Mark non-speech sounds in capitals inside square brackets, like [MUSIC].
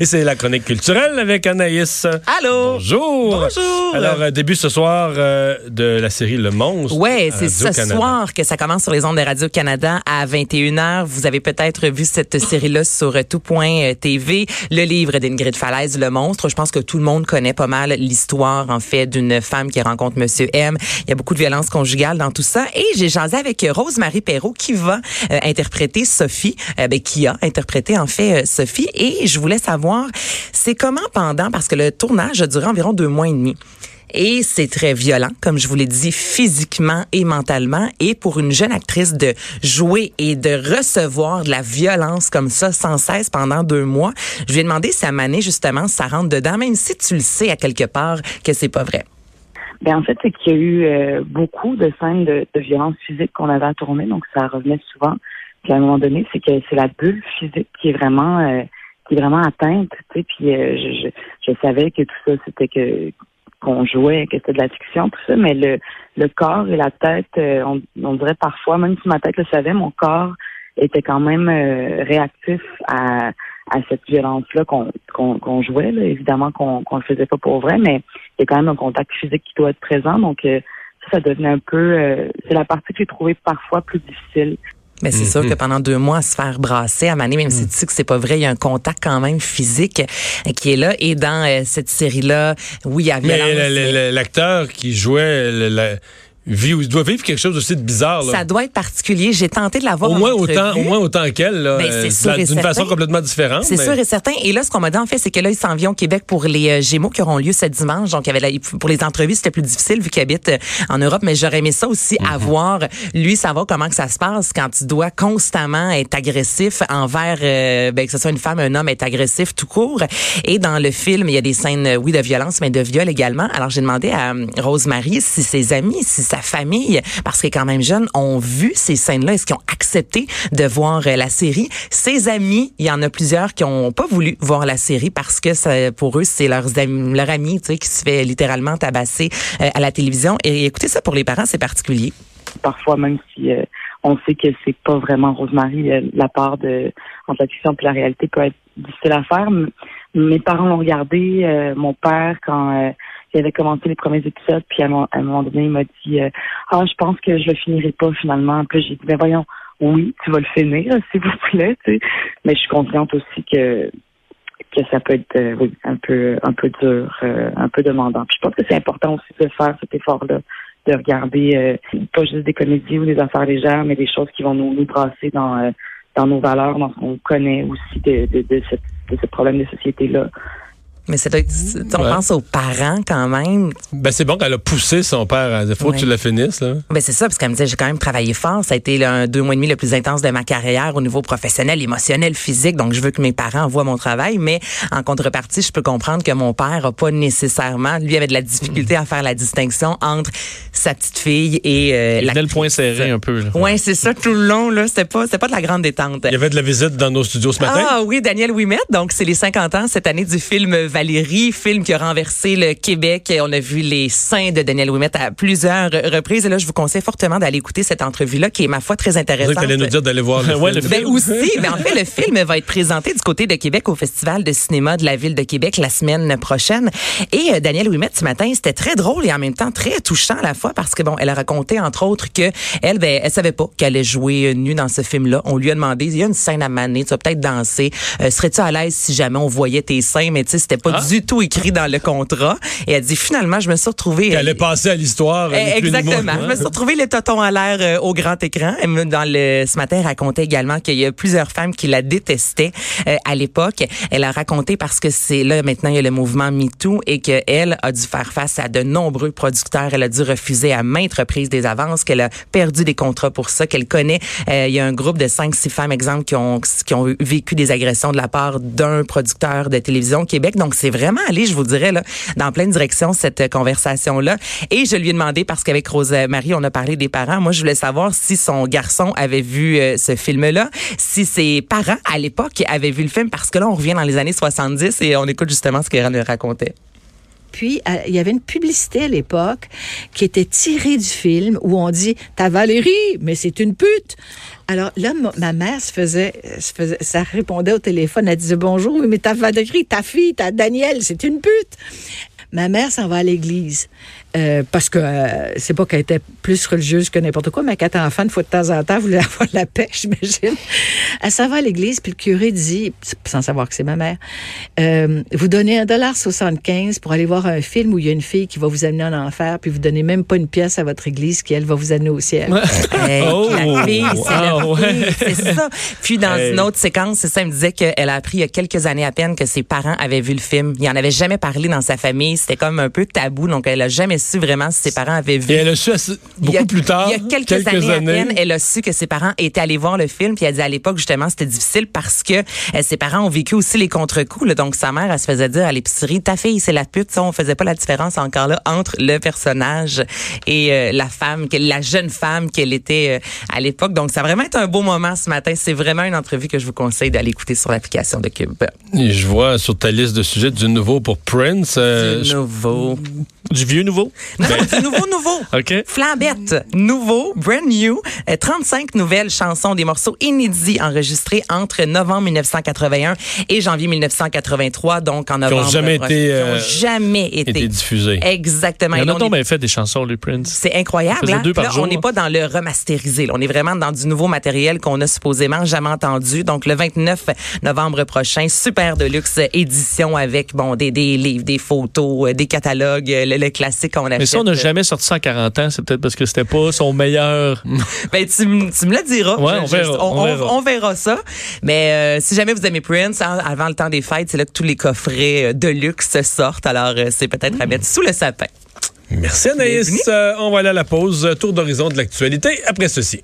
Et c'est la chronique culturelle avec Anaïs. Allô? Bonjour. Bonjour. Alors, euh, début ce soir euh, de la série Le Monstre. Ouais, à c'est ce soir que ça commence sur les ondes de Radio-Canada à 21h. Vous avez peut-être vu cette série-là sur tout.tv. Le livre d'Ingrid Falaise, Le Monstre. Je pense que tout le monde connaît pas mal l'histoire, en fait, d'une femme qui rencontre Monsieur M. Il y a beaucoup de violence conjugale dans tout ça. Et j'ai jasé avec Rose-Marie Perrault qui va euh, interpréter Sophie, euh, ben, qui a interprété, en fait, Sophie. Et je voulais savoir, c'est comment pendant, parce que le tournage a duré environ deux mois et demi. Et c'est très violent, comme je vous l'ai dit, physiquement et mentalement. Et pour une jeune actrice de jouer et de recevoir de la violence comme ça sans cesse pendant deux mois, je lui ai demandé si à Mané, justement, ça rentre dedans, même si tu le sais à quelque part que c'est pas vrai. Ben en fait, c'est qu'il y a eu euh, beaucoup de scènes de, de violence physique qu'on avait à tourner, donc ça revenait souvent. Puis à un moment donné, c'est que c'est la bulle physique qui est vraiment euh, qui est vraiment atteinte, tu sais. Puis euh, je, je, je savais que tout ça, c'était que qu'on jouait, que c'était de la fiction, tout ça, mais le, le corps et la tête, euh, on, on dirait parfois, même si ma tête le savait, mon corps était quand même euh, réactif à, à cette violence-là qu'on qu'on qu'on jouait. Là. Évidemment qu'on qu'on le faisait pas pour vrai, mais il y a quand même un contact physique qui doit être présent. Donc euh, ça, ça devenait un peu euh, c'est la partie que j'ai trouvée parfois plus difficile. Mais c'est sûr que pendant deux mois, à se faire brasser à Mané, même si tu sais que c'est pas vrai, il y a un contact quand même physique euh, qui est là. Et dans euh, cette série-là, oui, il y a Mais violence. le- le- le- l'acteur qui jouait le- vit- il doit vivre quelque chose aussi de bizarre. Là. Ça doit être particulier. J'ai tenté de l'avoir au, moins autant, au moins autant qu'elle, Ben, d'une façon complètement différente. C'est mais- sûr et certain. Et là, ce qu'on m'a dit, en fait, c'est que là, il s'en vient au Québec pour les euh, Gémeaux qui auront lieu ce dimanche. Donc, il y avait la- pour les entrevues, c'était plus difficile vu qu'il habite euh, en Europe. Mais j'aurais aimé ça aussi, Mhm. avoir, lui, savoir comment que ça se passe quand tu dois constamment être agressif envers, euh, ben, que ce soit une femme, un homme, être agressif tout court. Et dans le film, il y a des scènes, euh, oui, de violence, mais de viol également. Alors, j'ai demandé à Rosemary si ses amis, si sa famille, parce est quand même jeune, ont vu ces scènes-là. Est-ce qu'ils ont accepté de voir euh, la série? Ses amis, il y en a plusieurs qui ont pas voulu voir la série parce que ça, pour eux, c'est leurs amis, leur ami, tu sais, qui se fait littéralement tabasser euh, à la télévision. Et écoutez ça, pour les parents, c'est particulier. Parfois, même si euh, on sait que c'est pas vraiment Rosemary, la part de entre la fiction et la réalité peut être difficile à faire. Mes parents l'ont regardé, mon père, quand il avait commencé les premiers épisodes, puis à, moment- à un moment donné, il m'a dit euh, Ah, je pense que je le finirai pas finalement. Puis j'ai dit Ben voyons, oui, tu vas le finir, [LAUGHS] s'il vous plaît. Mais je suis consciente aussi que que ça peut être euh, un peu un peu dur, euh, un peu demandant. Puis je pense que c'est important aussi de faire cet effort-là, de regarder pas juste des comédies ou des affaires légères, mais des choses qui vont nous, nous brasser dans dans nos valeurs, dans ce qu'on connaît aussi de, de, de ce problème de société-là. Mais c'est on Ouais. pense aux parents quand même. Ben, c'est bon qu'elle a poussé son père. Il faut Ouais. que tu la finisses. Là. Ben c'est ça, parce qu'elle me disait, j'ai quand même travaillé fort. Ça a été un deux mois et demi le plus intense de ma carrière au niveau professionnel, émotionnel, physique. Donc, je veux que mes parents voient mon travail. Mais en contrepartie, je peux comprendre que mon père a pas nécessairement, lui avait de la difficulté à faire la distinction entre sa petite fille et euh, Il la. le point serré un peu. Là. Ouais, c'est ça tout le long là. C'était pas, c'était pas de la grande détente. Il y avait de la visite dans nos studios ce matin. Ah oui, Daniel Ouimet. Donc, c'est les 50 ans cette année du film Valérie, film qui a renversé le Québec. On a vu les seins de Daniel Ouimet à plusieurs reprises. Et là, je vous conseille fortement d'aller écouter cette entrevue-là qui est, ma foi, très intéressante. que t'allais nous dire d'aller voir le [LAUGHS] Ouais, film. Ben aussi, mais [LAUGHS] en fait, le film va être présenté du côté de Québec au Festival de cinéma de la ville de Québec la semaine prochaine. Et euh, Danielle Ouimet, ce matin, c'était très drôle et en même temps très touchant à la fois parce que bon, elle a raconté entre autres que elle, ben, elle savait pas qu'elle allait jouer euh, nue dans ce film-là. On lui a demandé, il y a une scène à maner, tu vas peut-être danser. Euh, Serais-tu à l'aise si jamais on voyait tes seins? Mais tu sais, c'était pas Ah. du tout écrit dans le contrat. Et elle dit finalement, je me suis retrouvée. Qu'elle euh, est passée à l'histoire. eh, Exactement. Je me suis retrouvée les totons à l'air euh, au grand écran. Elle me- Dans le, ce matin, elle racontait également qu'il y a plusieurs femmes qui la détestaient euh, à l'époque. Elle a raconté parce que c'est là maintenant il y a le mouvement MeToo et qu'elle a dû faire face à de nombreux producteurs. Elle a dû refuser à maintes reprises des avances, qu'elle a perdu des contrats pour ça, qu'elle connaît. euh, il y a un groupe de cinq, six femmes, exemple, qui ont qui ont vécu des agressions de la part d'un producteur de télévision au Québec. Donc c'est vraiment allé, je vous dirais là, dans plein de directions cette euh, conversation là. Et je lui ai demandé parce qu'avec Rose Marie, on a parlé des parents. Moi, je voulais savoir si son garçon avait vu euh, ce film-là, si ses parents à l'époque avaient vu le film, parce que là, on revient dans les années 70 et on écoute justement ce qu'Eran racontait. Puis euh, il y avait une publicité à l'époque qui était tirée du film où on dit ta Valérie, mais c'est une pute. Alors là, ma mère se faisait, se faisait, ça répondait au téléphone, elle disait bonjour, mais ta Valérie, ta fille, ta Danielle, c'est une pute. Ma mère s'en va à l'église. Euh, parce que euh, c'est pas qu'elle était plus religieuse que n'importe quoi, mais quand enfant, une fois de temps en temps, voulait [LAUGHS] avoir la paix, [LAUGHS] j'imagine. Elle s'en va à l'église, puis le curé dit, sans savoir que c'est ma mère, euh, vous donnez un dollar 75 pour aller voir un film où il y a une fille qui va vous amener en enfer, puis vous donnez même pas une pièce à votre église qui, elle, va vous amener au ciel. [LAUGHS] oh, la fille, c'est c'est ça. Puis dans une autre séquence, c'est ça, elle me disait qu'elle a appris il y a quelques années à peine que ses parents avaient vu le film. Il en avait jamais parlé dans sa famille. C'était comme un peu tabou, donc elle a jamais su vraiment si ses parents avaient vu. Et elle a su beaucoup plus tard. Il y a quelques, années, à peine, elle a su que ses parents étaient allés voir le film. Puis elle dit à l'époque, justement, c'était difficile parce que euh, ses parents ont vécu aussi les contre-coups. Donc sa mère, elle se faisait dire à l'épicerie, ta fille, c'est la pute. Ça, on faisait pas la différence encore là entre le personnage et euh, la femme, la jeune femme qu'elle était euh, à l'époque. Donc ça va vraiment être un beau moment ce matin. C'est vraiment une entrevue que je vous conseille d'aller écouter sur l'application de Cube. Et je vois sur ta liste de sujets du nouveau pour Prince. du nouveau. Du vieux nouveau? Non, du nouveau nouveau. [LAUGHS] OK. Flambette, nouveau, brand new. 35 euh, nouvelles chansons, des morceaux inédits enregistrés entre novembre 1981 et janvier 1983, donc en novembre. Qui n'ont jamais été, euh, jamais été, été diffusés. Exactement. Il a bien fait des chansons, lui, Prince. C'est incroyable. Hein? Là, on n'est pas dans le remasterisé. On est vraiment dans du nouveau matériel qu'on a supposément jamais entendu. Donc, le 29 novembre prochain, super deluxe édition avec, bon, des, des livres, des photos, euh, des catalogues, le, classique qu'on achète. Mais ça, on n'a jamais sorti ça 40 ans. C'est peut-être parce que c'était pas son meilleur. [LAUGHS] ben, tu, tu, me le diras. Ouais, on, verra, on, verra. on, verra. ça. Mais euh, si jamais vous aimez Prince, hein, avant le temps des fêtes, c'est là que tous les coffrets euh, de luxe sortent. Alors, euh, c'est peut-être à mettre sous le sapin. Merci Anaïs. on va aller à la pause. Tour d'horizon de l'actualité après ceci.